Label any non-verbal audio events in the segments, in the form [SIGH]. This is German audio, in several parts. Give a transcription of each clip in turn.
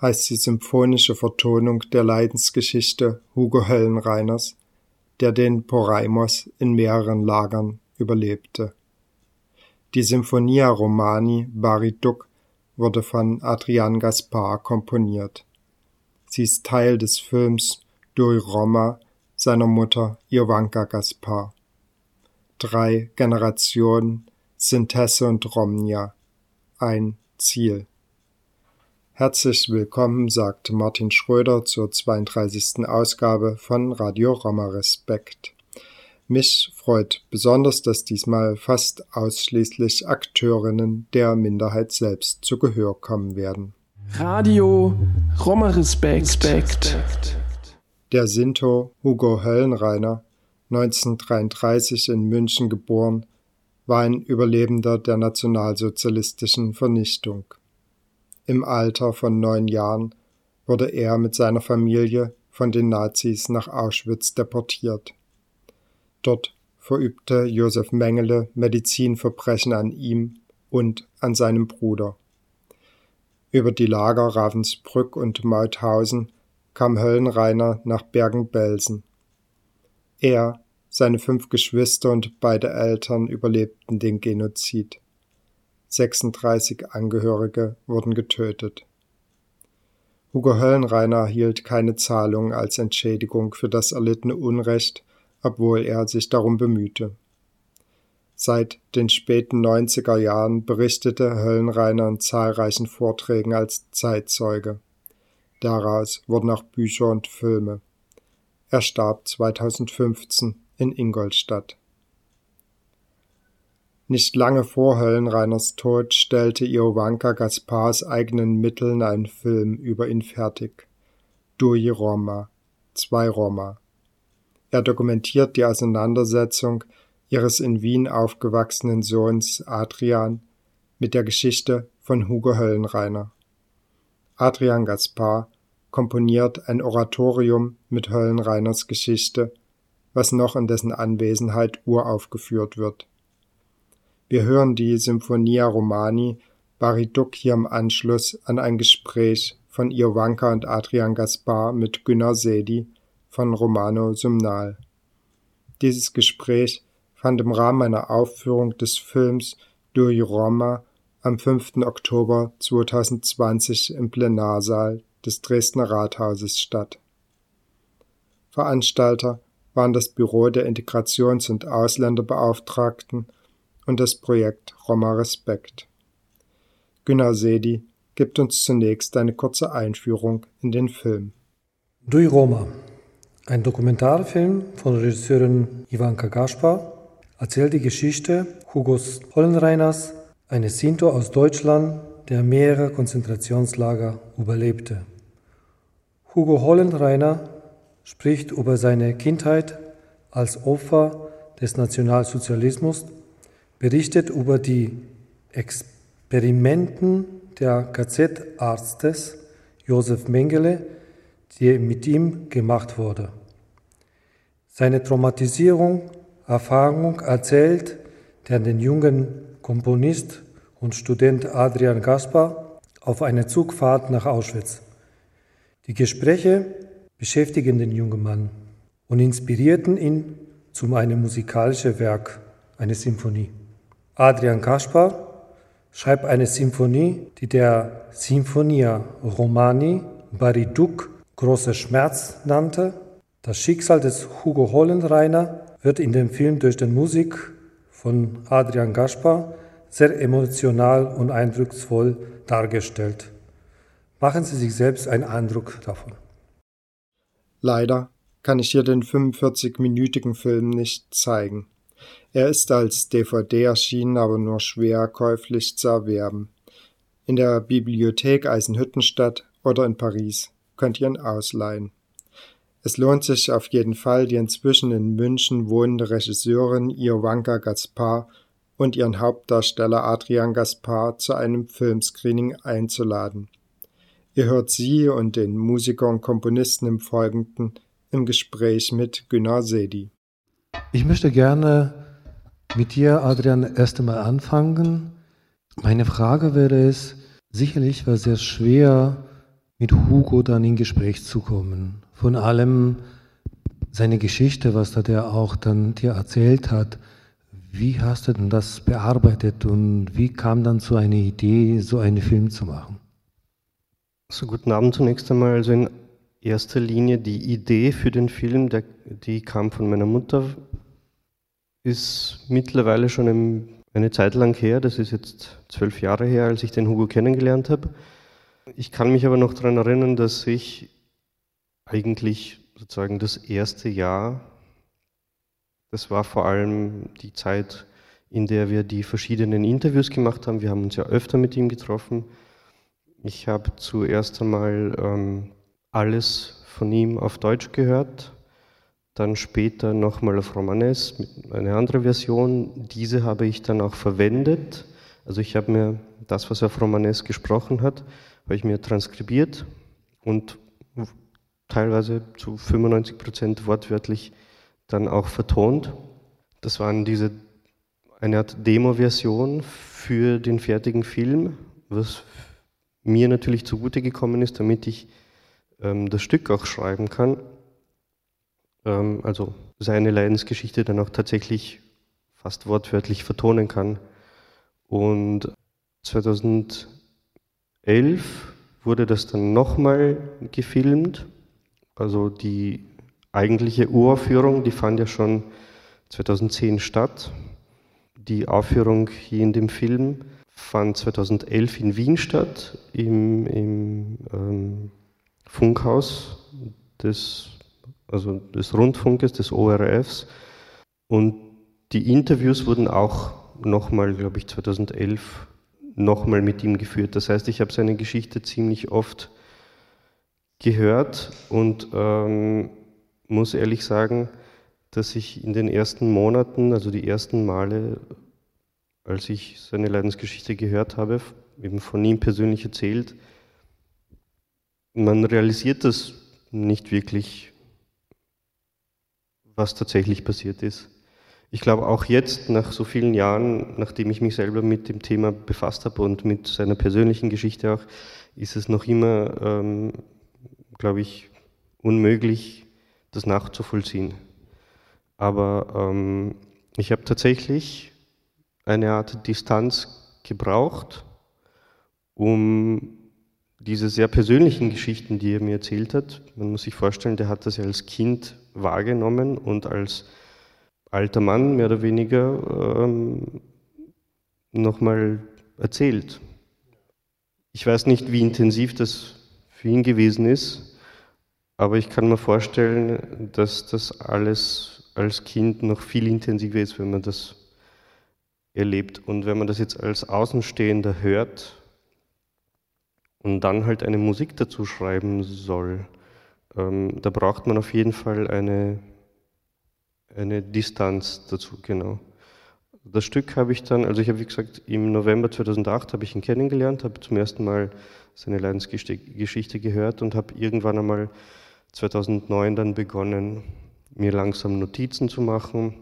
heißt die symphonische Vertonung der Leidensgeschichte Hugo Höllenreiners, der den Poraimos in mehreren Lagern überlebte. Die Symphonia Romani Bari Duck wurde von Adrian Gaspar komponiert. Sie ist Teil des Films Doi Roma seiner Mutter Jovanka Gaspar. Drei Generationen Sintesse und Romnia. Ein Ziel. Herzlich willkommen, sagte Martin Schröder zur 32. Ausgabe von Radio Roma Respekt. Mich freut besonders, dass diesmal fast ausschließlich Akteurinnen der Minderheit selbst zu Gehör kommen werden. Radio Roma Respekt. Der Sinto Hugo Höllenreiner, 1933 in München geboren, war ein Überlebender der nationalsozialistischen Vernichtung. Im Alter von neun Jahren wurde er mit seiner Familie von den Nazis nach Auschwitz deportiert. Dort verübte Josef Mengele Medizinverbrechen an ihm und an seinem Bruder. Über die Lager Ravensbrück und Mauthausen kam Höllenreiner nach Bergen-Belsen. Er, seine fünf Geschwister und beide Eltern überlebten den Genozid. 36 Angehörige wurden getötet. Hugo Höllenreiner erhielt keine Zahlung als Entschädigung für das erlittene Unrecht, obwohl er sich darum bemühte. Seit den späten 90er Jahren berichtete Höllenreiner in zahlreichen Vorträgen als Zeitzeuge. Daraus wurden auch Bücher und Filme. Er starb 2015 in Ingolstadt. Nicht lange vor Höllenreiners Tod stellte Iovanka Gaspars eigenen Mitteln einen Film über ihn fertig. Dui Roma, zwei Roma. Er dokumentiert die Auseinandersetzung ihres in Wien aufgewachsenen Sohns Adrian mit der Geschichte von Hugo Höllenreiner. Adrian Gaspar komponiert ein Oratorium mit Höllenreiners Geschichte, was noch in dessen Anwesenheit uraufgeführt wird. Wir hören die Symphonia Romani Bariduk hier im Anschluss an ein Gespräch von Iovanka und Adrian Gaspar mit Günnar Sedi von Romano Sumnal. Dieses Gespräch fand im Rahmen einer Aufführung des Films Dui Roma am 5. Oktober 2020 im Plenarsaal des Dresdner Rathauses statt. Veranstalter waren das Büro der Integrations- und Ausländerbeauftragten und das Projekt Roma Respekt. Günnar Sedi gibt uns zunächst eine kurze Einführung in den Film. Dui Roma, ein Dokumentarfilm von Regisseurin Ivanka Gaspar, erzählt die Geschichte Hugos Hollenreiners, eines Sinto aus Deutschland, der mehrere Konzentrationslager überlebte. Hugo Hollenreiner spricht über seine Kindheit als Opfer des Nationalsozialismus, berichtet über die Experimenten der KZ-Arztes Josef Mengele, die mit ihm gemacht wurde. Seine Traumatisierung, Erfahrung erzählt der den jungen Komponist und Student Adrian Gaspar auf einer Zugfahrt nach Auschwitz. Die Gespräche beschäftigen den jungen Mann und inspirierten ihn zu einem musikalischen Werk, eine Symphonie. Adrian Kaspar schreibt eine Symphonie, die der Sinfonia Romani Bariduk großer Schmerz nannte. Das Schicksal des Hugo Hollenreiner wird in dem Film durch die Musik von Adrian Gaspar sehr emotional und eindrucksvoll dargestellt. Machen Sie sich selbst einen Eindruck davon. Leider kann ich hier den 45-minütigen Film nicht zeigen. Er ist als DVD erschienen, aber nur schwer käuflich zu erwerben. In der Bibliothek Eisenhüttenstadt oder in Paris könnt ihr ihn ausleihen. Es lohnt sich auf jeden Fall, die inzwischen in München wohnende Regisseurin Iovanka Gaspar und ihren Hauptdarsteller Adrian Gaspar zu einem Filmscreening einzuladen. Ihr hört sie und den Musiker und Komponisten im Folgenden im Gespräch mit Günnar Sedi. Ich möchte gerne mit dir, Adrian, erst einmal anfangen. Meine Frage wäre es, sicherlich war es sehr schwer, mit Hugo dann in Gespräch zu kommen. Von allem seine Geschichte, was da der auch dann dir erzählt hat. Wie hast du denn das bearbeitet und wie kam dann zu einer Idee, so einen Film zu machen? So, guten Abend zunächst einmal. Also in erster Linie die Idee für den Film, der, die kam von meiner Mutter, ist mittlerweile schon eine Zeit lang her. Das ist jetzt zwölf Jahre her, als ich den Hugo kennengelernt habe. Ich kann mich aber noch daran erinnern, dass ich eigentlich sozusagen das erste Jahr, das war vor allem die Zeit, in der wir die verschiedenen Interviews gemacht haben. Wir haben uns ja öfter mit ihm getroffen. Ich habe zuerst einmal ähm, alles von ihm auf Deutsch gehört, dann später nochmal auf Romanes, eine andere Version. Diese habe ich dann auch verwendet. Also ich habe mir das, was er auf Romanes gesprochen hat, habe ich mir transkribiert und teilweise zu 95 Prozent wortwörtlich dann auch vertont. Das waren diese eine Art Demo-Version für den fertigen Film, was mir natürlich zugute gekommen ist, damit ich ähm, das Stück auch schreiben kann. Ähm, also seine Leidensgeschichte dann auch tatsächlich fast wortwörtlich vertonen kann. Und 2011 wurde das dann nochmal gefilmt also die eigentliche Uraufführung, die fand ja schon 2010 statt. Die Aufführung hier in dem Film fand 2011 in Wien statt, im, im ähm, Funkhaus des, also des Rundfunkes, des ORFs. Und die Interviews wurden auch nochmal, glaube ich, 2011 nochmal mit ihm geführt. Das heißt, ich habe seine Geschichte ziemlich oft gehört und ähm, muss ehrlich sagen, dass ich in den ersten Monaten, also die ersten Male, als ich seine Leidensgeschichte gehört habe, eben von ihm persönlich erzählt, man realisiert das nicht wirklich, was tatsächlich passiert ist. Ich glaube auch jetzt, nach so vielen Jahren, nachdem ich mich selber mit dem Thema befasst habe und mit seiner persönlichen Geschichte auch, ist es noch immer ähm, glaube ich, unmöglich, das nachzuvollziehen. Aber ähm, ich habe tatsächlich eine Art Distanz gebraucht, um diese sehr persönlichen Geschichten, die er mir erzählt hat, man muss sich vorstellen, der hat das ja als Kind wahrgenommen und als alter Mann mehr oder weniger ähm, nochmal erzählt. Ich weiß nicht, wie intensiv das für ihn gewesen ist. Aber ich kann mir vorstellen, dass das alles als Kind noch viel intensiver ist, wenn man das erlebt. Und wenn man das jetzt als Außenstehender hört und dann halt eine Musik dazu schreiben soll, ähm, da braucht man auf jeden Fall eine, eine Distanz dazu, genau. Das Stück habe ich dann, also ich habe wie gesagt im November 2008 habe ich ihn kennengelernt, habe zum ersten Mal seine Leidensgeschichte gehört und habe irgendwann einmal 2009 dann begonnen, mir langsam Notizen zu machen,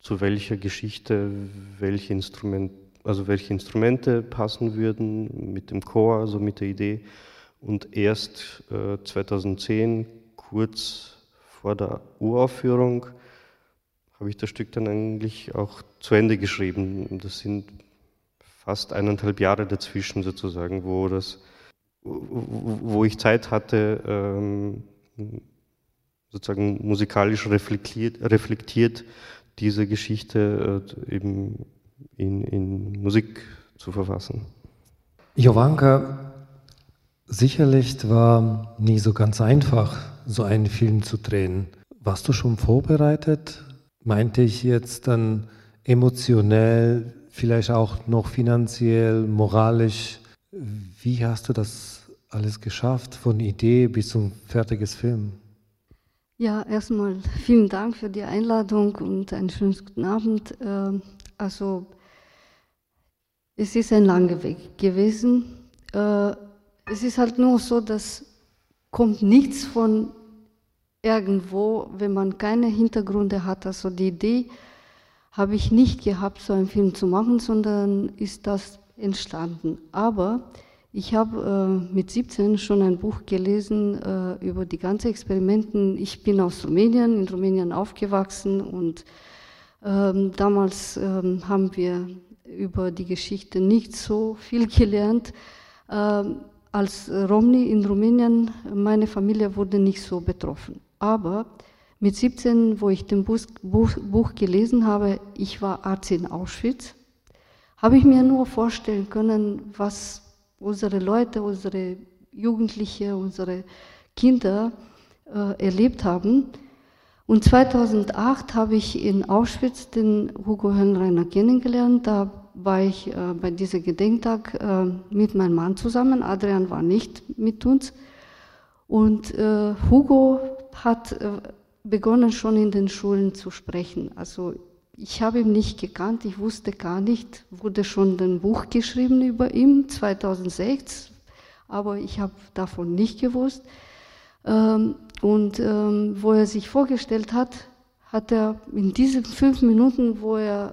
zu welcher Geschichte welche, Instrument, also welche Instrumente passen würden mit dem Chor, also mit der Idee. Und erst äh, 2010, kurz vor der Uraufführung, habe ich das Stück dann eigentlich auch zu Ende geschrieben. Das sind fast eineinhalb Jahre dazwischen sozusagen, wo das wo ich Zeit hatte, ähm, sozusagen musikalisch reflektiert, reflektiert diese Geschichte äh, eben in, in Musik zu verfassen. Jovanka, sicherlich war nie so ganz einfach, so einen Film zu drehen. Warst du schon vorbereitet? Meinte ich jetzt dann emotionell, vielleicht auch noch finanziell, moralisch? Wie hast du das alles geschafft, von Idee bis zum fertiges Film? Ja, erstmal vielen Dank für die Einladung und einen schönen guten Abend. Ähm, also es ist ein langer Weg gewesen. Es ist halt nur so, dass kommt nichts von irgendwo, wenn man keine Hintergründe hat. Also die Idee habe ich nicht gehabt, so einen Film zu machen, sondern ist das entstanden. Aber ich habe äh, mit 17 schon ein Buch gelesen äh, über die ganzen Experimenten. Ich bin aus Rumänien, in Rumänien aufgewachsen und ähm, damals ähm, haben wir über die Geschichte nicht so viel gelernt. Ähm, als Romni in Rumänien, meine Familie wurde nicht so betroffen. Aber mit 17, wo ich den Buch, Buch, Buch gelesen habe, ich war Arzt in Auschwitz, habe ich mir nur vorstellen können, was unsere Leute, unsere Jugendliche, unsere Kinder äh, erlebt haben. Und 2008 habe ich in Auschwitz den Hugo Höllenreiner kennengelernt. Da war ich äh, bei diesem Gedenktag äh, mit meinem Mann zusammen. Adrian war nicht mit uns. Und äh, Hugo hat äh, begonnen schon in den Schulen zu sprechen. Also ich habe ihn nicht gekannt, ich wusste gar nicht, wurde schon ein Buch geschrieben über ihn 2006, aber ich habe davon nicht gewusst. Ähm, und ähm, wo er sich vorgestellt hat, hat er in diesen fünf Minuten, wo er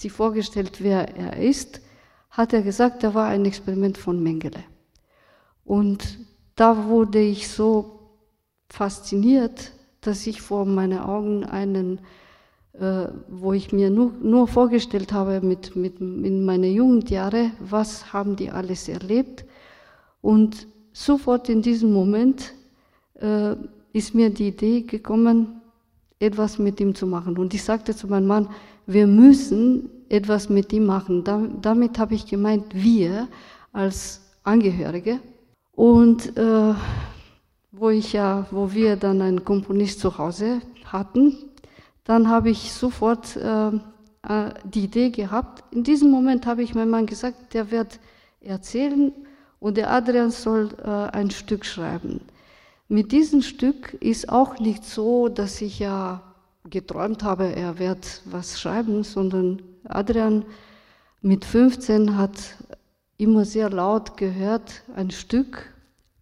sich vorgestellt, wer er ist, hat er gesagt, er war ein Experiment von Mengele. Und da wurde ich so fasziniert, dass ich vor meinen Augen einen äh, wo ich mir nur, nur vorgestellt habe mit, mit, in meiner Jugendjahre, was haben die alles erlebt. Und sofort in diesem Moment äh, ist mir die Idee gekommen, etwas mit ihm zu machen. Und ich sagte zu meinem Mann, wir müssen etwas mit ihm machen. Da, damit habe ich gemeint, wir als Angehörige. Und äh, wo ich ja, wo wir dann einen Komponist zu Hause hatten, dann habe ich sofort äh, äh, die Idee gehabt. In diesem Moment habe ich meinem Mann gesagt, der wird erzählen und der Adrian soll äh, ein Stück schreiben. Mit diesem Stück ist auch nicht so, dass ich ja geträumt habe, er wird was schreiben, sondern Adrian mit 15 hat immer sehr laut gehört ein Stück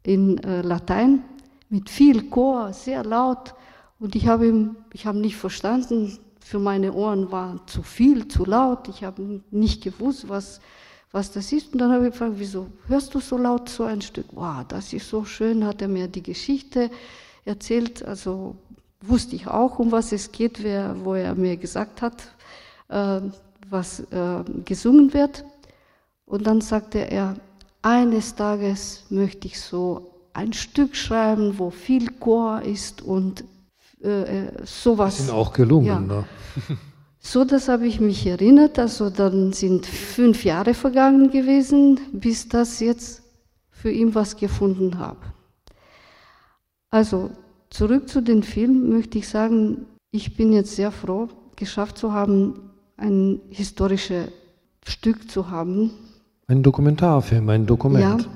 in äh, Latein mit viel Chor, sehr laut. Und ich habe ihm, ich habe nicht verstanden, für meine Ohren war zu viel, zu laut. Ich habe nicht gewusst, was, was das ist. Und dann habe ich gefragt, wieso hörst du so laut so ein Stück? Wow, das ist so schön, hat er mir die Geschichte erzählt. Also wusste ich auch, um was es geht, wer, wo er mir gesagt hat, äh, was äh, gesungen wird. Und dann sagte er, eines Tages möchte ich so ein Stück schreiben, wo viel Chor ist und äh, äh, sowas. Das sind auch gelungen, ja. ne? [LAUGHS] So, das habe ich mich erinnert. Also dann sind fünf Jahre vergangen gewesen, bis das jetzt für ihn was gefunden habe. Also zurück zu dem Film möchte ich sagen, ich bin jetzt sehr froh, geschafft zu haben, ein historisches Stück zu haben. Ein Dokumentarfilm, ein Dokument. Ja,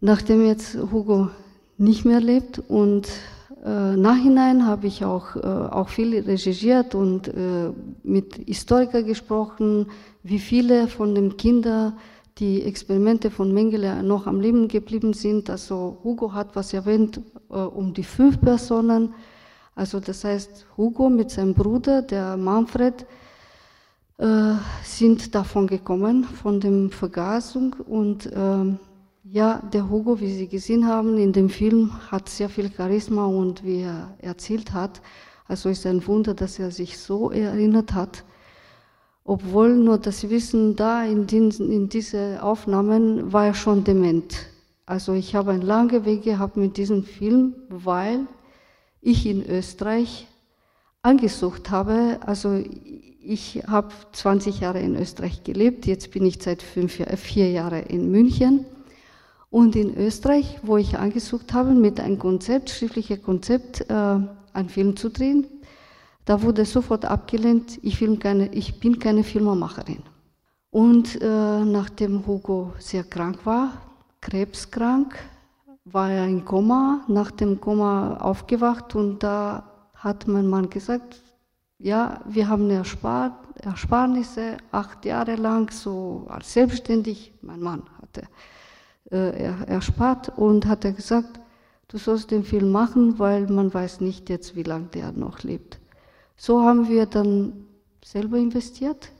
nachdem jetzt Hugo nicht mehr lebt und äh, Nachhinein habe ich auch, äh, auch viel recherchiert und äh, mit Historikern gesprochen, wie viele von den Kindern die Experimente von Mengele noch am Leben geblieben sind. Also Hugo hat was erwähnt, äh, um die fünf Personen. Also das heißt, Hugo mit seinem Bruder, der Manfred, äh, sind davon gekommen, von der Vergasung und ähm, ja, der Hugo, wie Sie gesehen haben, in dem Film hat sehr viel Charisma und wie er erzählt hat, also ist ein Wunder, dass er sich so erinnert hat. Obwohl, nur Sie wissen, da in, den, in diese Aufnahmen war schon dement. Also ich habe einen langen Weg gehabt mit diesem Film, weil ich in Österreich angesucht habe. Also ich habe 20 Jahre in Österreich gelebt, jetzt bin ich seit fünf, vier Jahren in München. Und in Österreich, wo ich angesucht habe, mit einem Konzept, schriftliches Konzept, äh, einen Film zu drehen, da wurde sofort abgelehnt, ich, keine, ich bin keine Filmemacherin. Und äh, nachdem Hugo sehr krank war, krebskrank, war er in Koma, nach dem Koma aufgewacht und da hat mein Mann gesagt, ja, wir haben Erspar Ersparnisse acht Jahre lang so als selbstständig, mein Mann hatte äh, erspart und hat er gesagt, du sollst den Film machen, weil man weiß nicht jetzt, wie lange der noch lebt. So haben wir dann selber investiert.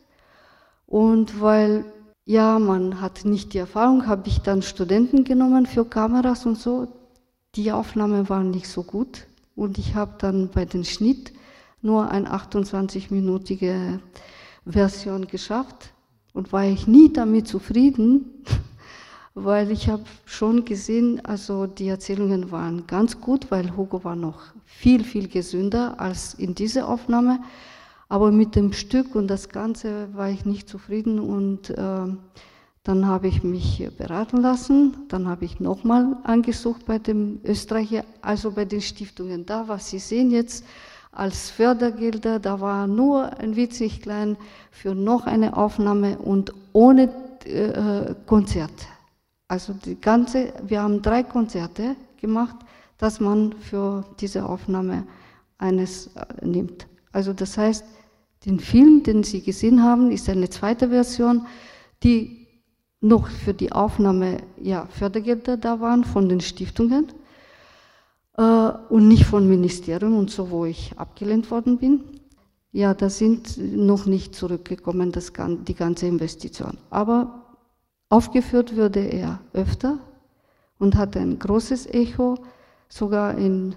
Und weil ja, man hat nicht die Erfahrung, habe ich dann Studenten genommen für Kameras und so. Die Aufnahmen waren nicht so gut. Und ich habe dann bei dem Schnitt nur eine 28-minütige Version geschafft. Und war ich nie damit zufrieden, weil ich habe schon gesehen, also die Erzählungen waren ganz gut, weil Hugo war noch viel, viel gesünder als in dieser Aufnahme. Aber mit dem Stück und das Ganze war ich nicht zufrieden und äh, dann habe ich mich beraten lassen. Dann habe ich nochmal angesucht bei dem Österreicher, also bei den Stiftungen. Da, was Sie sehen jetzt als Fördergelder, da war nur ein winzig klein für noch eine Aufnahme und ohne äh, Konzert. Also die ganze, wir haben drei Konzerte gemacht, dass man für diese Aufnahme eines äh, nimmt. Also das heißt, den Film, den Sie gesehen haben, ist eine zweite Version, die noch für die Aufnahme ja, Fördergelder da waren von den Stiftungen äh, und nicht vom Ministerium und so, wo ich abgelehnt worden bin. Ja, da sind noch nicht zurückgekommen, das, die ganze Investition. Aber aufgeführt wurde er öfter und hatte ein großes Echo, sogar in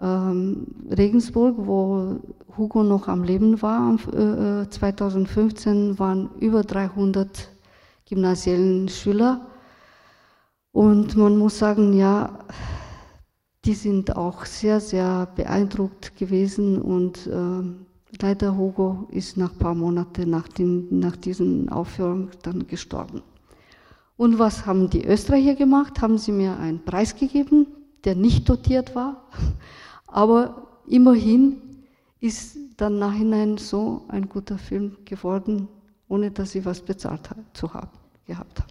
ähm, Regensburg, wo Hugo noch am Leben war, äh, 2015 waren über 300 gymnasiellen Schüler. Und man muss sagen, ja, die sind auch sehr, sehr beeindruckt gewesen und äh, leider Hugo ist nach ein paar Monaten nach, nach diesen Aufführungen dann gestorben. Und was haben die Österreicher gemacht? Haben sie mir einen Preis gegeben, der nicht dotiert war. [LAUGHS] Aber immerhin ist dann nachhinein so ein guter Film geworden, ohne dass sie was bezahlt zu haben, gehabt haben.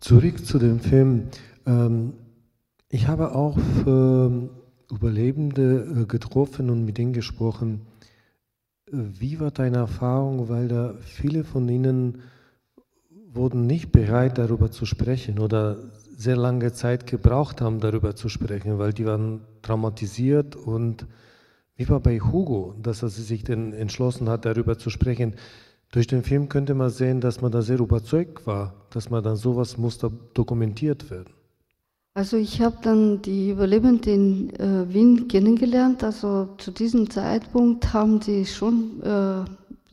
Zurück zu dem Film. Ähm, ich habe auch Überlebende äh, getroffen und mit ihnen gesprochen. Wie war deine Erfahrung, weil da viele von ihnen wurden nicht bereit, darüber zu sprechen oder sehr lange Zeit gebraucht haben, darüber zu sprechen, weil die waren traumatisiert und wie war bei Hugo, dass er sich denn entschlossen hat, darüber zu sprechen. Durch den Film könnte man sehen, dass man da sehr überzeugt war, dass man dann sowas muss da dokumentiert werden. Also ich habe dann die Überlebenden in äh, Wien kennengelernt. Also zu diesem Zeitpunkt haben sie schon äh,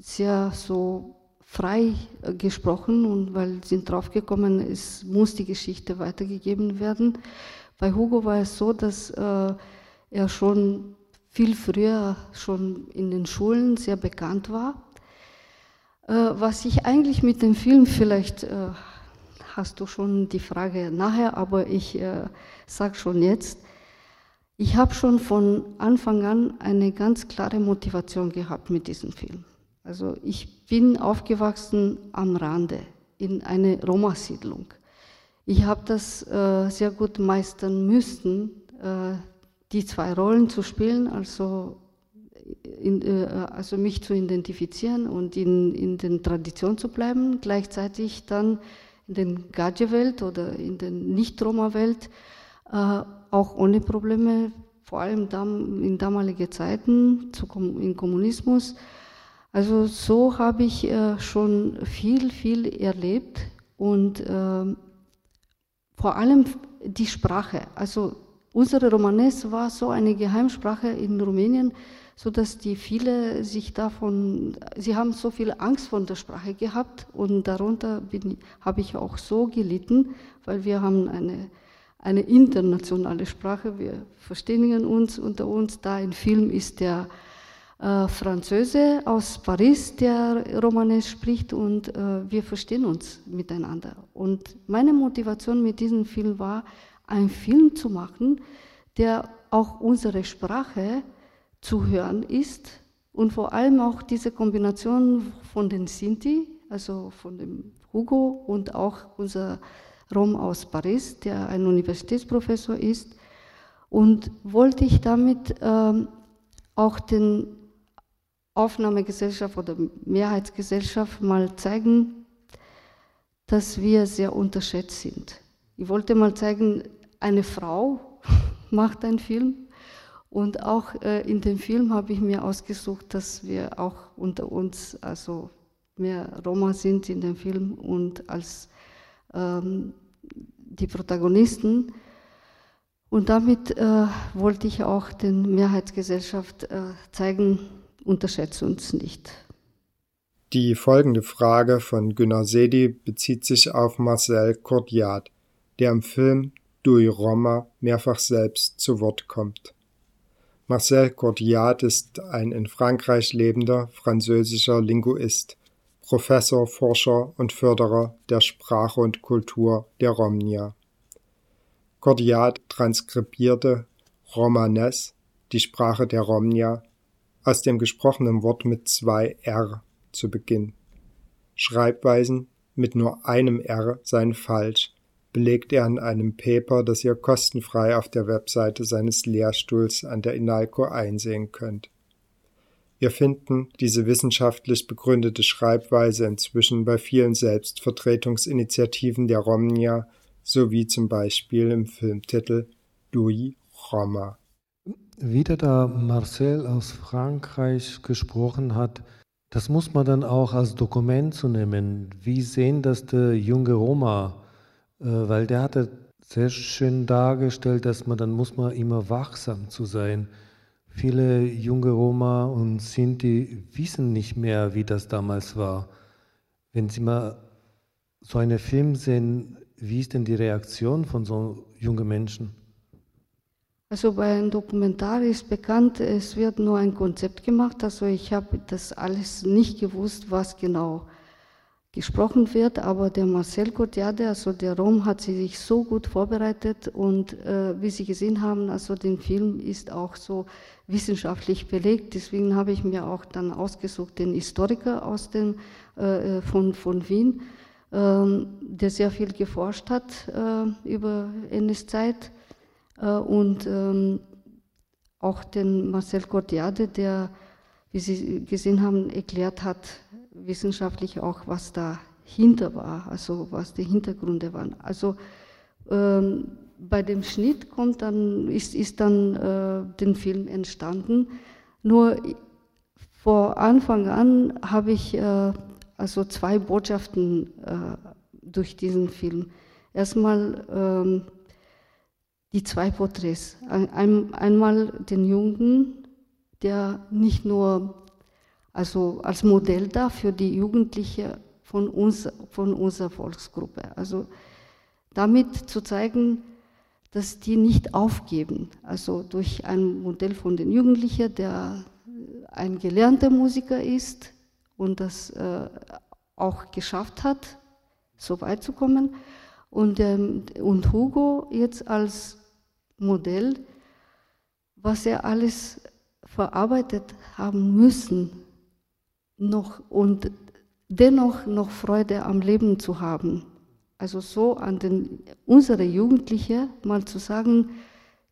sehr so frei äh, gesprochen und weil sind draufgekommen, es muss die Geschichte weitergegeben werden. Bei Hugo war es so, dass äh, er schon viel früher schon in den Schulen sehr bekannt war. Äh, was ich eigentlich mit dem Film vielleicht äh, hast du schon die Frage nachher, aber ich äh, sage schon jetzt, ich habe schon von Anfang an eine ganz klare Motivation gehabt mit diesem Film. Also ich bin aufgewachsen am Rande in einer Roma-Siedlung. Ich habe das äh, sehr gut meistern müssen, äh, die zwei Rollen zu spielen, also, in, äh, also mich zu identifizieren und in, in den Traditionen zu bleiben, gleichzeitig dann in den Gadget-Welt oder in der Nicht-Roma-Welt äh, auch ohne Probleme, vor allem in damaligen Zeiten, zu, im Kommunismus, also so habe ich äh, schon viel, viel erlebt und äh, vor allem die Sprache. Also unsere Romanes war so eine Geheimsprache in Rumänien, so dass die viele sich davon, sie haben so viel Angst vor der Sprache gehabt und darunter habe ich auch so gelitten, weil wir haben eine, eine internationale Sprache, wir verständigen uns unter uns, da ein Film ist der äh, aus Paris, der Romanes spricht und äh, wir verstehen uns miteinander. Und meine Motivation mit diesem Film war, einen Film zu machen, der auch unsere Sprache zu hören ist und vor allem auch diese Kombination von den Sinti, also von dem Hugo und auch unser Rom aus Paris, der ein Universitätsprofessor ist. Und wollte ich damit ähm, auch den Aufnahmegesellschaft oder Mehrheitsgesellschaft mal zeigen, dass wir sehr unterschätzt sind. Ich wollte mal zeigen, eine Frau [LAUGHS] macht einen Film und auch äh, in dem Film habe ich mir ausgesucht, dass wir auch unter uns also mehr Roma sind in dem Film und als ähm, die Protagonisten. Und damit äh, wollte ich auch den Mehrheitsgesellschaft äh, zeigen, unterschätze uns nicht. Die folgende Frage von Günnar Sedi bezieht sich auf Marcel Cordiat, der im Film Dui Roma mehrfach selbst zu Wort kommt. Marcel Cordiat ist ein in Frankreich lebender französischer Linguist, Professor, Forscher und Förderer der Sprache und Kultur der Romnia. Cordiat transkribierte Romanes, die Sprache der Romnia, aus dem gesprochenen Wort mit zwei R zu Beginn. Schreibweisen mit nur einem R seien falsch, belegt er in einem Paper, das ihr kostenfrei auf der Webseite seines Lehrstuhls an der INALCO einsehen könnt. Wir finden diese wissenschaftlich begründete Schreibweise inzwischen bei vielen Selbstvertretungsinitiativen der Romnia sowie zum Beispiel im Filmtitel Dui Roma. Wieder da Marcel aus Frankreich gesprochen hat, das muss man dann auch als Dokument zu nehmen. Wie sehen das der junge Roma? Äh, weil der hatte sehr schön dargestellt, dass man dann muss man immer wachsam zu sein. Viele junge Roma und Sinti wissen nicht mehr, wie das damals war. Wenn sie mal so einen Film sehen, wie ist denn die Reaktion von so jungen Menschen? Also bei einem Dokumentar ist bekannt, es wird nur ein Konzept gemacht. Also ich habe das alles nicht gewusst, was genau gesprochen wird, aber der Marcel Cotiade, also der Rom, hat sich so gut vorbereitet und äh, wie Sie gesehen haben, also den Film ist auch so wissenschaftlich belegt. Deswegen habe ich mir auch dann ausgesucht den Historiker aus dem, äh, von, von Wien, äh, der sehr viel geforscht hat äh, über NS-Zeit äh, und ähm, auch den Marcel Cordiade, der, wie Sie gesehen haben, erklärt hat, wissenschaftlich auch, was dahinter war, also was die Hintergründe waren. Also ähm, bei dem Schnitt kommt dann, ist, ist dann äh, den Film entstanden. Nur vor Anfang an habe ich äh, also zwei Botschaften äh, durch diesen Film. Erstmal ähm, die zwei Porträts. Ein, einmal den Jungen, der nicht nur also als Modell da für die Jugendliche von, uns, von unserer Volksgruppe. Also damit zu zeigen, dass die nicht aufgeben. Also durch ein Modell von den Jugendlichen, der ein gelernter Musiker ist und das äh, auch geschafft hat, so weit zu kommen. Und, ähm, und Hugo jetzt als Modell, was er alles verarbeitet haben müssen, noch und dennoch noch Freude am Leben zu haben. Also so an den, unsere Jugendliche mal zu sagen,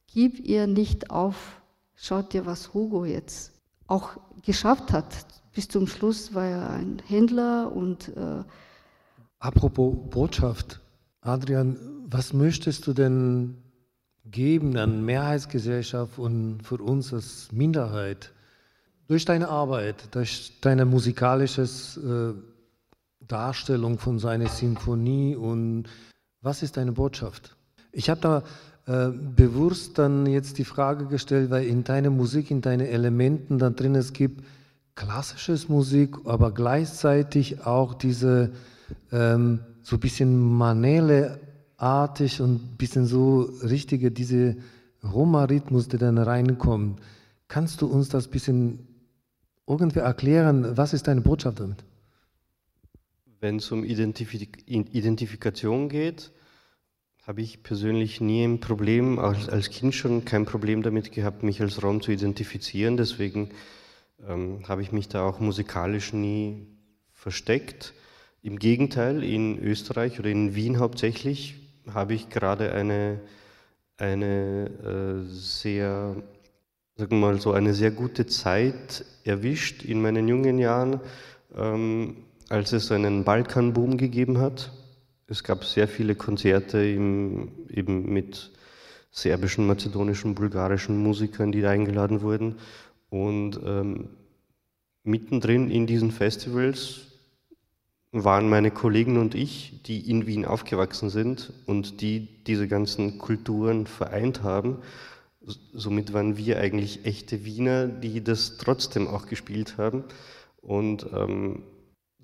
gib ihr nicht auf, schaut dir, was Hugo jetzt auch geschafft hat. Bis zum Schluss war er ein Händler und... Äh Apropos Botschaft, Adrian, was möchtest du denn geben an Mehrheitsgesellschaft und für uns als Minderheit? Durch deine Arbeit, durch deine musikalische äh, Darstellung von seiner Symphonie und was ist deine Botschaft? Ich habe da äh, bewusst dann jetzt die Frage gestellt, weil in deiner Musik, in deinen Elementen da drin es gibt klassisches Musik, aber gleichzeitig auch diese ähm, so ein bisschen Manele-artig und ein bisschen so richtige, diese Roma-Rhythmus, der dann reinkommt. Kannst du uns das ein bisschen irgendwie erklären? Was ist deine Botschaft damit? Wenn es um Identifik Identifikation geht, habe ich persönlich nie ein Problem, als, als Kind schon kein Problem damit gehabt, mich als Rom zu identifizieren. Deswegen ähm, habe ich mich da auch musikalisch nie versteckt. Im Gegenteil, in Österreich oder in Wien hauptsächlich habe ich gerade eine, eine äh, sehr, sagen wir mal so, eine sehr gute Zeit erwischt in meinen jungen Jahren, ähm, als es einen Balkanboom gegeben hat. Es gab sehr viele Konzerte im, eben mit serbischen, mazedonischen, bulgarischen Musikern, die da eingeladen wurden. Und ähm, mittendrin in diesen Festivals waren meine Kollegen und ich, die in Wien aufgewachsen sind und die diese ganzen Kulturen vereint haben. Somit waren wir eigentlich echte Wiener, die das trotzdem auch gespielt haben. Und ähm,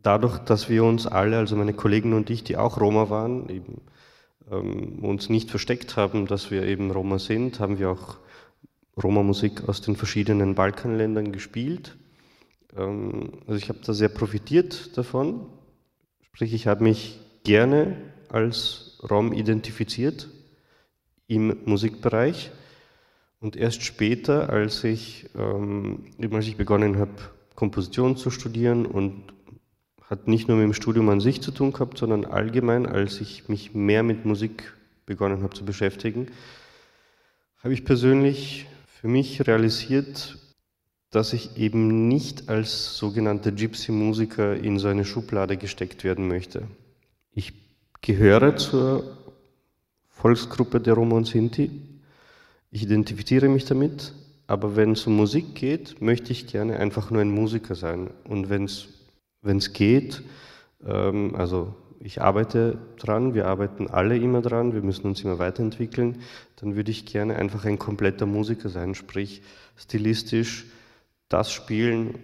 dadurch, dass wir uns alle, also meine Kollegen und ich, die auch Roma waren, eben, ähm, uns nicht versteckt haben, dass wir eben Roma sind, haben wir auch Roma-Musik aus den verschiedenen Balkanländern gespielt. Ähm, also ich habe da sehr profitiert davon Sprich, ich habe mich gerne als Rom identifiziert im Musikbereich. Und erst später, als ich, ähm, als ich begonnen habe, Komposition zu studieren und hat nicht nur mit dem Studium an sich zu tun gehabt, sondern allgemein, als ich mich mehr mit Musik begonnen habe zu beschäftigen, habe ich persönlich für mich realisiert, dass ich eben nicht als sogenannter Gypsy-Musiker in so eine Schublade gesteckt werden möchte. Ich gehöre zur Volksgruppe der Roma und Sinti. Ich identifiziere mich damit, aber wenn es um Musik geht, möchte ich gerne einfach nur ein Musiker sein. Und wenn es geht, ähm, also ich arbeite dran, wir arbeiten alle immer dran, wir müssen uns immer weiterentwickeln, dann würde ich gerne einfach ein kompletter Musiker sein, sprich stilistisch, das spielen,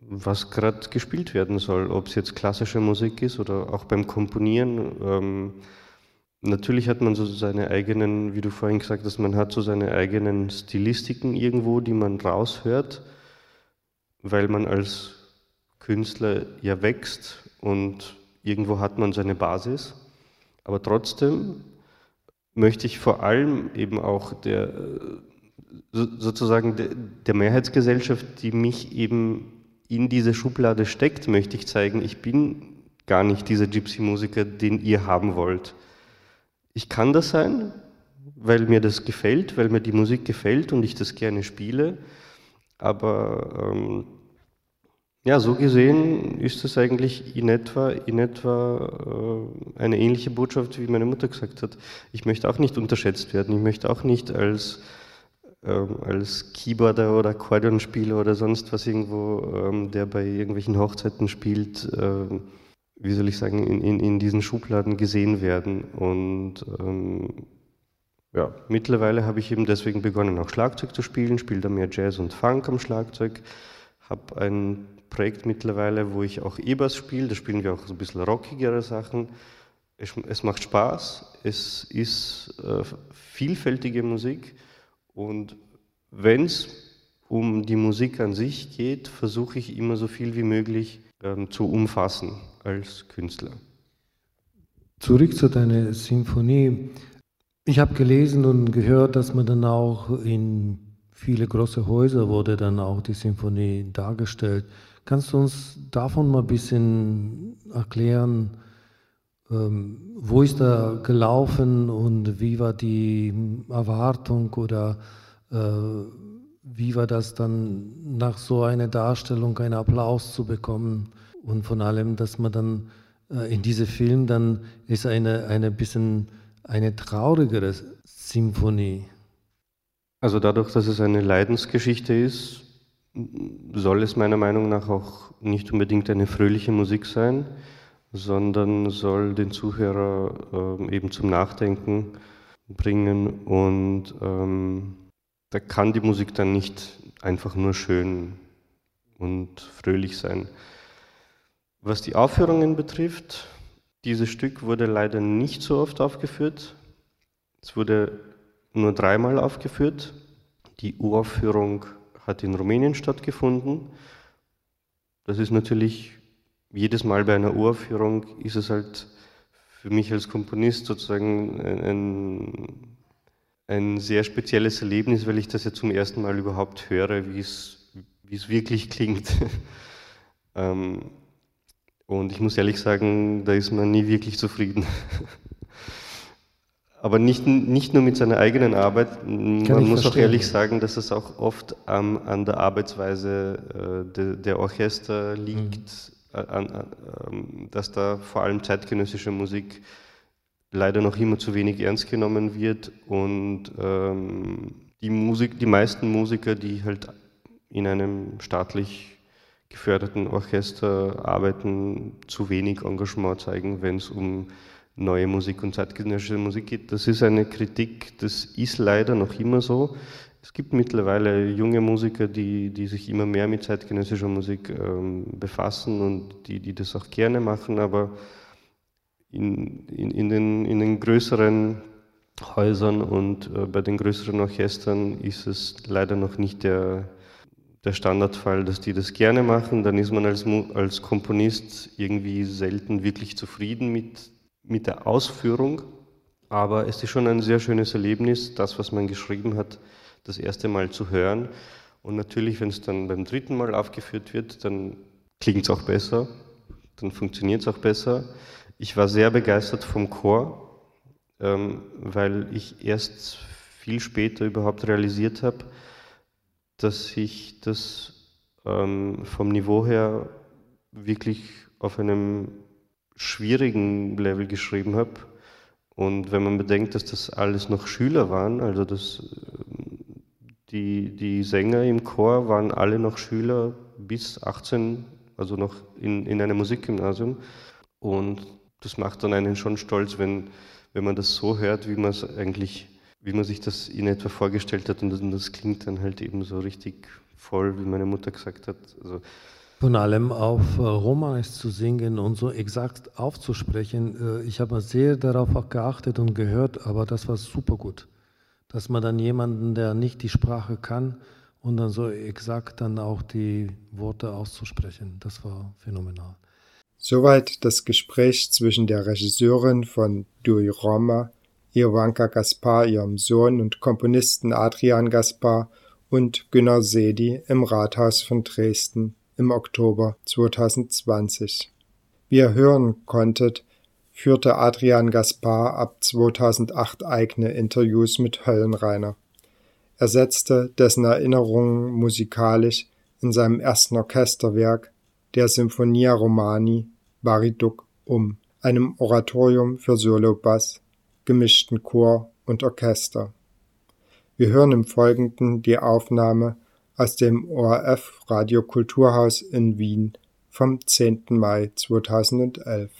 was gerade gespielt werden soll, ob es jetzt klassische Musik ist oder auch beim Komponieren. Ähm, natürlich hat man so seine eigenen, wie du vorhin gesagt hast, man hat so seine eigenen Stilistiken irgendwo, die man raushört, weil man als Künstler ja wächst und irgendwo hat man seine Basis. Aber trotzdem möchte ich vor allem eben auch der sozusagen der Mehrheitsgesellschaft, die mich eben in diese Schublade steckt, möchte ich zeigen, ich bin gar nicht dieser Gypsy-Musiker, den ihr haben wollt. Ich kann das sein, weil mir das gefällt, weil mir die Musik gefällt und ich das gerne spiele. Aber ähm, ja, so gesehen ist es eigentlich in etwa, in etwa äh, eine ähnliche Botschaft, wie meine Mutter gesagt hat. Ich möchte auch nicht unterschätzt werden. Ich möchte auch nicht als ähm, als Keyboarder oder Akkordeonspieler oder sonst was irgendwo, ähm, der bei irgendwelchen Hochzeiten spielt, ähm, wie soll ich sagen, in, in, in diesen Schubladen gesehen werden. Und ähm, ja, mittlerweile habe ich eben deswegen begonnen, auch Schlagzeug zu spielen, spiele da mehr Jazz und Funk am Schlagzeug, habe ein Projekt mittlerweile, wo ich auch E-Bass spiele, da spielen wir auch so ein bisschen rockigere Sachen. Es, es macht Spaß, es ist äh, vielfältige Musik und wenn es um die Musik an sich geht, versuche ich immer so viel wie möglich ähm, zu umfassen als Künstler. Zurück zu deiner Symphonie. Ich habe gelesen und gehört, dass man dann auch in viele große Häuser wurde dann auch die Symphonie dargestellt. Kannst du uns davon mal ein bisschen erklären, ähm, wo ist er gelaufen und wie war die Erwartung oder äh, wie war das dann nach so einer Darstellung einen Applaus zu bekommen und von allem, dass man dann äh, in diesem Film dann ist eine, eine bisschen eine traurigere Symphonie. Also dadurch, dass es eine Leidensgeschichte ist, soll es meiner Meinung nach auch nicht unbedingt eine fröhliche Musik sein sondern soll den Zuhörer äh, eben zum Nachdenken bringen und ähm, da kann die Musik dann nicht einfach nur schön und fröhlich sein. Was die Aufführungen betrifft, dieses Stück wurde leider nicht so oft aufgeführt. Es wurde nur dreimal aufgeführt. Die Uraufführung hat in Rumänien stattgefunden. Das ist natürlich jedes Mal bei einer Uraufführung ist es halt für mich als Komponist sozusagen ein, ein sehr spezielles Erlebnis, weil ich das ja zum ersten Mal überhaupt höre, wie es, wie es wirklich klingt. [LAUGHS] ähm, und ich muss ehrlich sagen, da ist man nie wirklich zufrieden. [LAUGHS] Aber nicht, nicht nur mit seiner eigenen Arbeit, Kann man muss verstehen. auch ehrlich sagen, dass es auch oft ähm, an der Arbeitsweise äh, de, der Orchester liegt, äh, an, äh, dass da vor allem zeitgenössische Musik leider noch immer zu wenig ernst genommen wird und ähm, die, Musik, die meisten Musiker, die halt in einem staatlich geförderten Orchester arbeiten, zu wenig Engagement zeigen, wenn es um neue Musik und zeitgenössische Musik geht. Das ist eine Kritik, das ist leider noch immer so. Es gibt mittlerweile junge Musiker, die, die sich immer mehr mit zeitgenössischer Musik ähm, befassen und die, die das auch gerne machen, aber in, in, in, den, in den größeren Häusern und äh, bei den größeren Orchestern ist es leider noch nicht der, der Standardfall, dass die das gerne machen. Dann ist man als, als Komponist irgendwie selten wirklich zufrieden mit, mit der Ausführung. Aber es ist schon ein sehr schönes Erlebnis, das, was man geschrieben hat, das erste Mal zu hören. Und natürlich, wenn es dann beim dritten Mal aufgeführt wird, dann klingt es auch besser, dann funktioniert es auch besser. Ich war sehr begeistert vom Chor, ähm, weil ich erst viel später überhaupt realisiert habe, dass ich das ähm, vom Niveau her wirklich auf einem schwierigen Level geschrieben habe. Und wenn man bedenkt, dass das alles noch Schüler waren, also dass ähm, die, die Sänger im Chor waren alle noch Schüler bis 18, also noch in, in einem Musikgymnasium. Und das macht dann einen schon stolz, wenn, wenn man das so hört, wie man es eigentlich, wie man sich das in etwa vorgestellt hat und das, und das klingt dann halt eben so richtig voll, wie meine Mutter gesagt hat. Also, von allem auf äh, Romanisch zu singen und so exakt aufzusprechen. Äh, ich habe sehr darauf auch geachtet und gehört, aber das war super gut. Dass man dann jemanden, der nicht die Sprache kann, und dann so exakt dann auch die Worte auszusprechen, das war phänomenal. Soweit das Gespräch zwischen der Regisseurin von Dui Roma, Ivanka Gaspar, ihrem Sohn und Komponisten Adrian Gaspar und Günner Sedi im Rathaus von Dresden im Oktober 2020. Wie ihr hören konntet, führte Adrian Gaspar ab 2008 eigene Interviews mit Höllenreiner. Er setzte dessen Erinnerungen musikalisch in seinem ersten Orchesterwerk, der Symphonia Romani, Bariduk um, einem Oratorium für Solobass, gemischten Chor und Orchester. Wir hören im Folgenden die Aufnahme aus dem ORF Radio Kulturhaus in Wien vom 10. Mai 2011.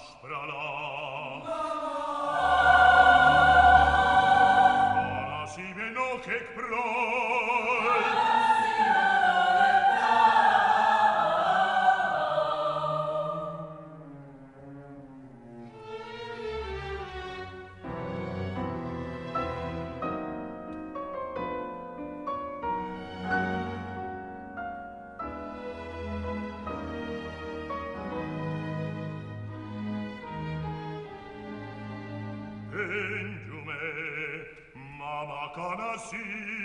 aspra la 心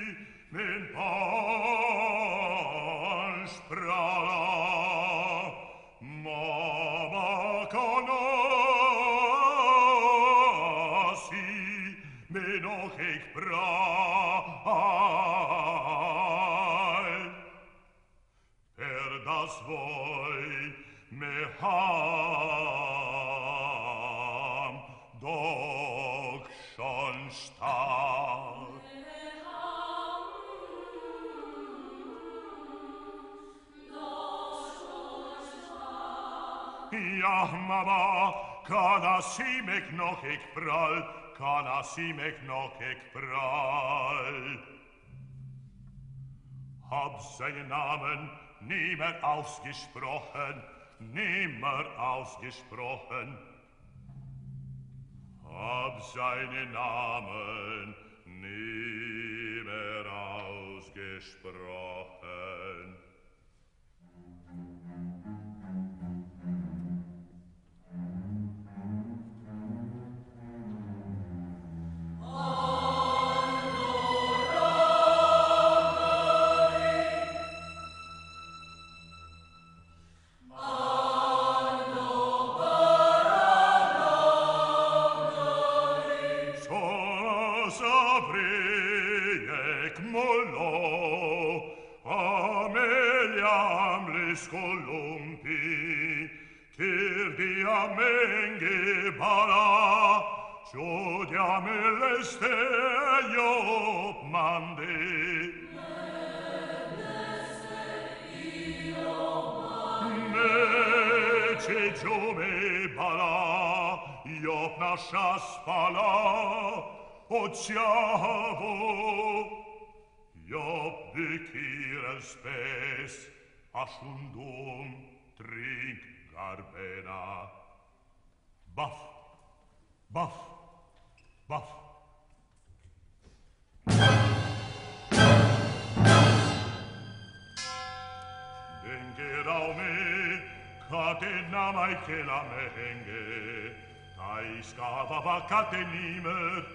lahmava, kana simek nokek pral, kana simek nokek prall. Hab seinen Namen nimmer ausgesprochen, nimmer ausgesprochen. Hab seinen Namen nimmer ausgesprochen. saprei ec mollo Ameliam lis columpi Cirdiam enge bara Ciodiam leste iop mandi. Nece ciome bara Iop nascias pala ociavo io bicir dikir spes ashundum trink garbena. Baf, baf, baf. Dengerau me catena mai che la menge Tai scava va catenime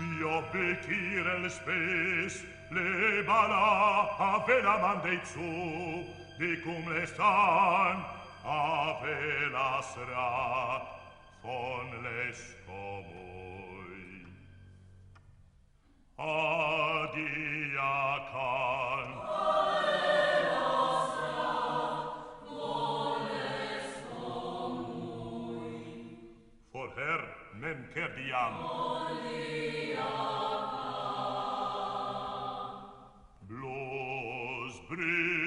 Io pekir el spes, le bala ave la mandeizu, di cum le stan ave la srat, von les comoi. Adia can, mem perdiam. Olia Blos bris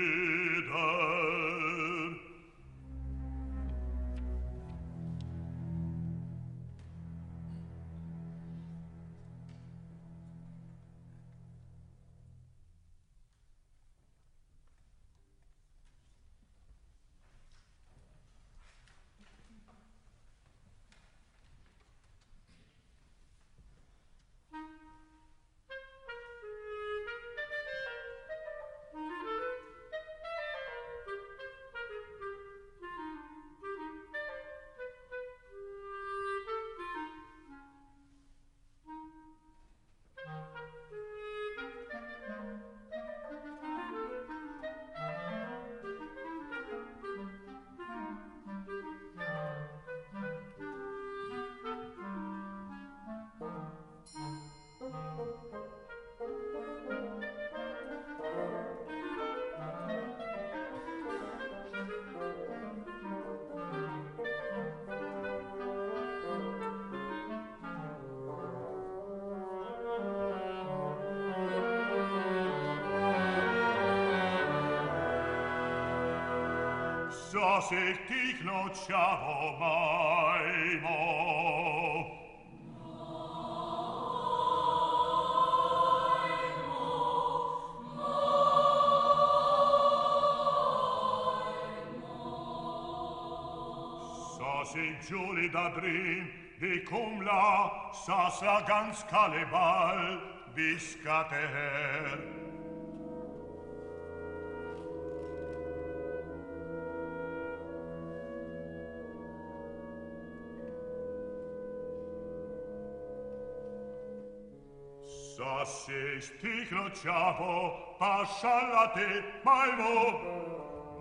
sceltic nociavo mai mo. Sasig giuli da drin, di cum la, sasa gans calebal, biscater. Assesti crociapo, pascialla te, maimo,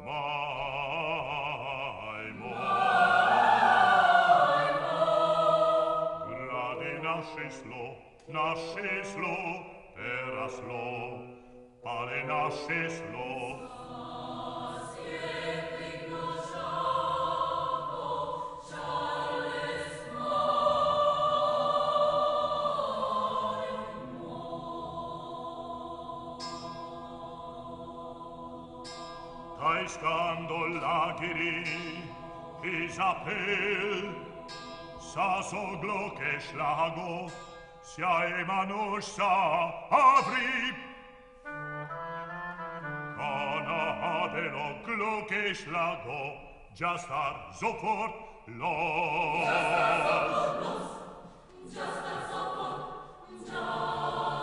maimo. Maimo. Gradi nasceslo, nasceslo, eraslo, pale nasceslo. Nasceslo. scandolageri Isabel sa soglo che slago sia emanos sa avri. Cana adero glo che slago già star sofort los Già star sofort, già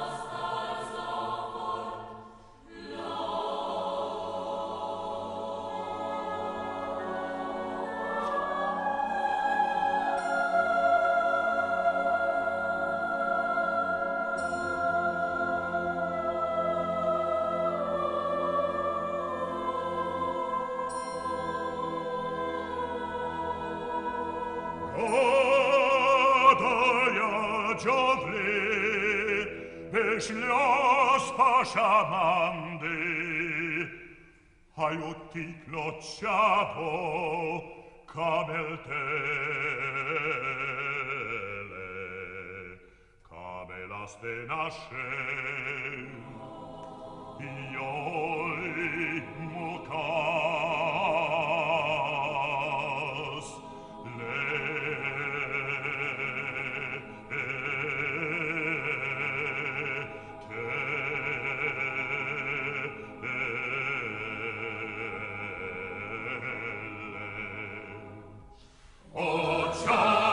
ti clocciavo camel tele camelas de nasce ioi mucam Ciao,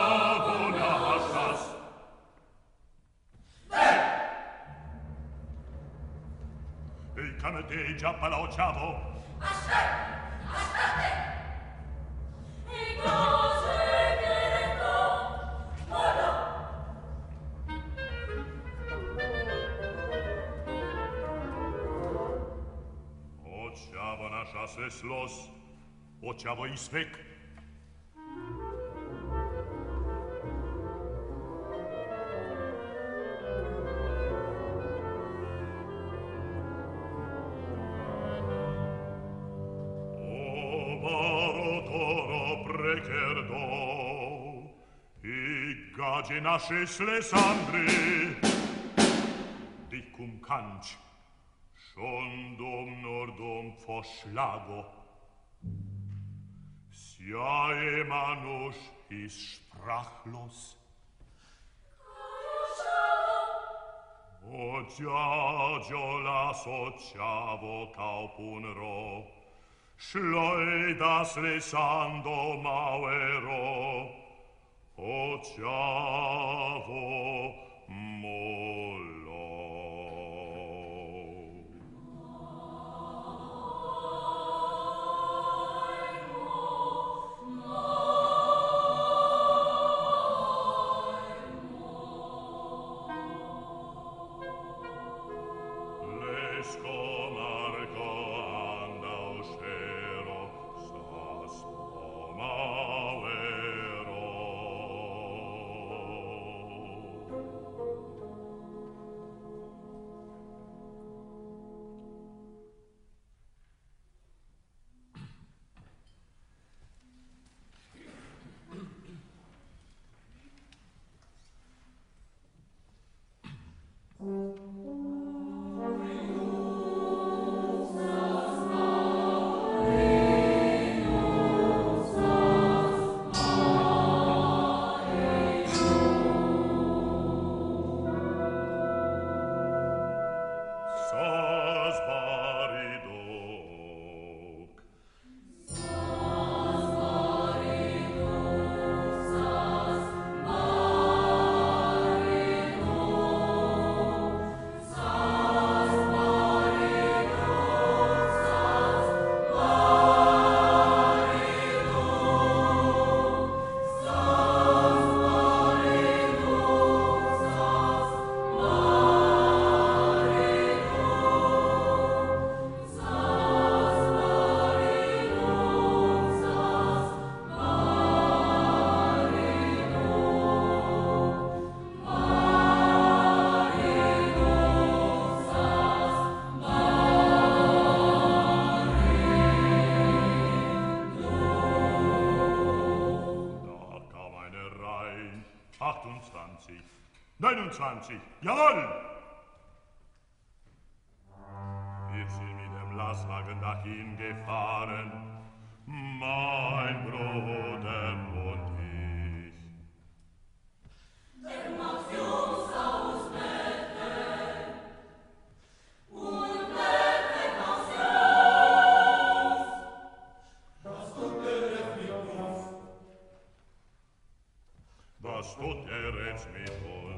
già palociavo. Aspetta, aspetta! E cose che no, oh no! Očavo našas eslos, očavo izvek, nasces le sandre dicum canc schon dom nordom vorschlago siae emanus is sprachlos. Ociagio la sociavo caupunero, Schloidas lesando mauero, oceavo mor. 24. Jawohl! Wir sind mit dem Lastwagen dahin gefahren, mein Bruder und ich. Der Mafioso aus Bethel und Bethel aus Das tut er jetzt mit uns. Das tut er jetzt mit uns.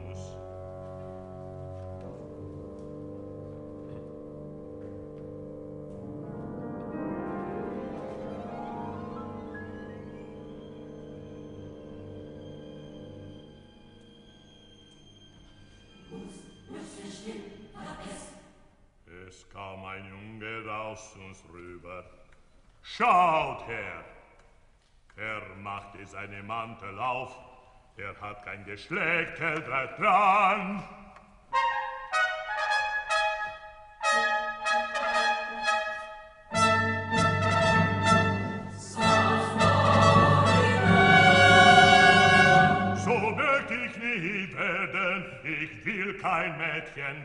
aus uns rüber. Schaut her! Er machte seine Mantel auf, er hat kein Geschlechtkel er dran. Ich will kein Mädchen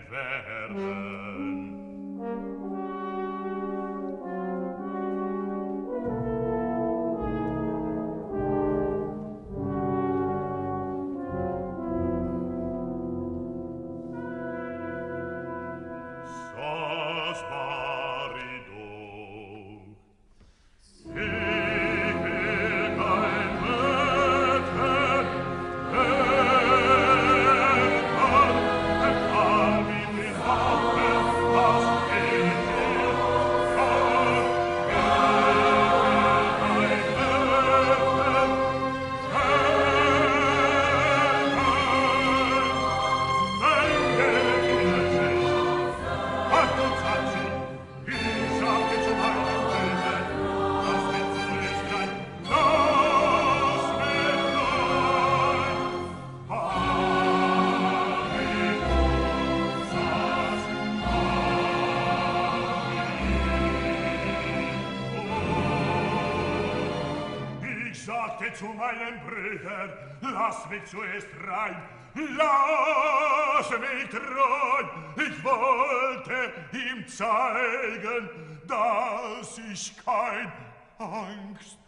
sagte zu meinen Brüdern, lass mich zuerst rein, lass mich rein. Ich wollte ihm zeigen, dass ich kein Angst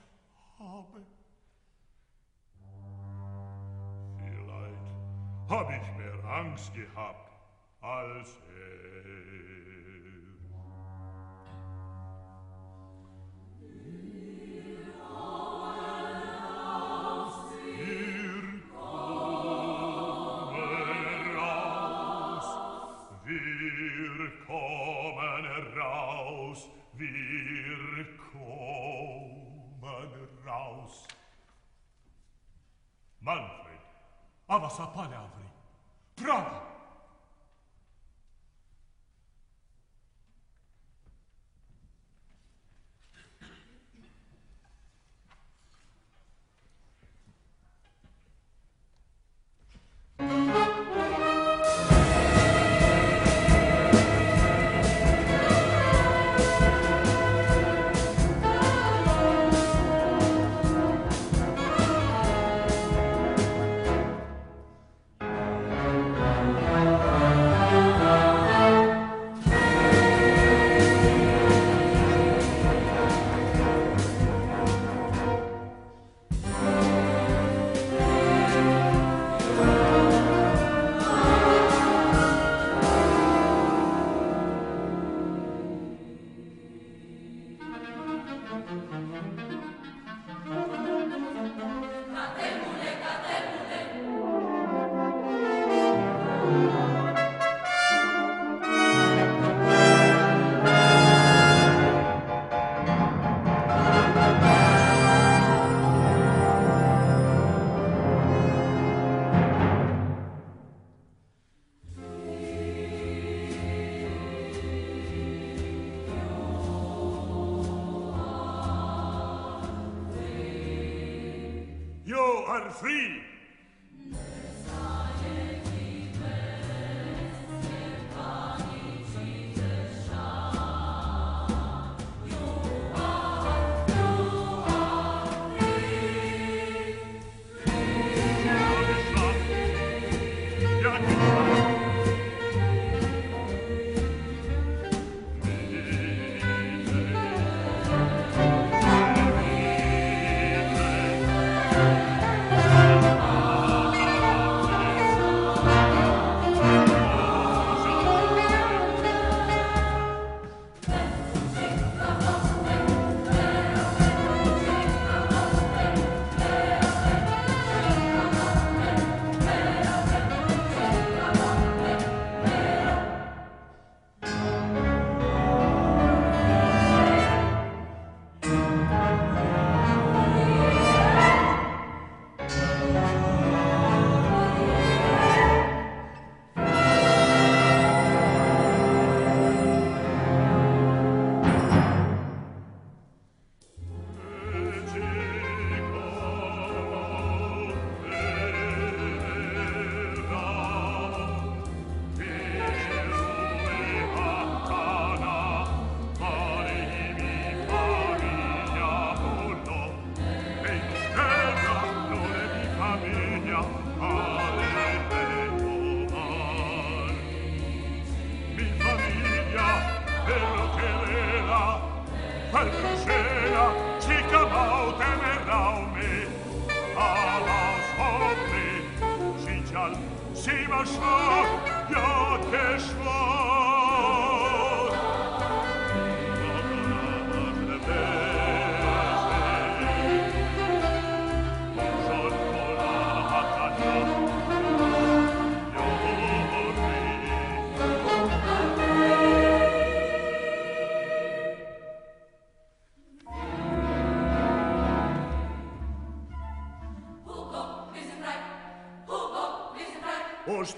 habe. Vielleicht habe ich mehr Angst gehabt als er. Avasa palavri. Prova!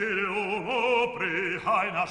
Oster, o, o, pre, haina,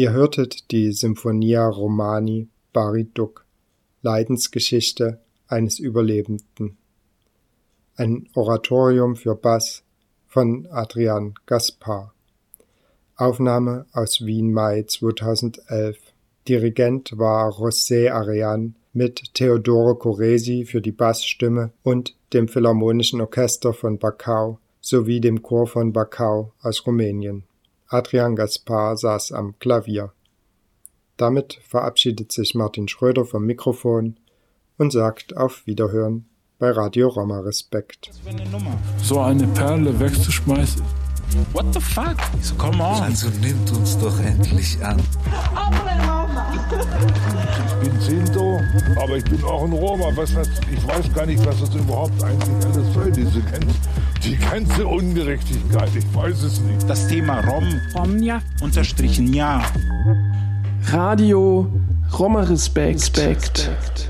Ihr hörtet die Symphonia Romani Bari Duc, Leidensgeschichte eines Überlebenden. Ein Oratorium für Bass von Adrian Gaspar. Aufnahme aus Wien Mai 2011. Dirigent war José Arean mit Teodoro Corresi für die Bassstimme und dem Philharmonischen Orchester von Bacau sowie dem Chor von Bacau aus Rumänien. Adrian Gaspar saß am Klavier. Damit verabschiedet sich Martin Schröder vom Mikrofon und sagt auf Wiederhören bei Radio Roma Respekt. So eine Perle wegzuschmeißen. What the fuck? So, come on. Also nimmt uns doch endlich an. Ich bin Sinto, aber ich bin auch ein Roma. Was das, ich weiß gar nicht, was das überhaupt eigentlich alles soll, diese ganze, die ganze Ungerechtigkeit. Ich weiß es nicht. Das Thema Rom. Romja. Unterstrichen ja. Radio Roma Respekt. Respekt.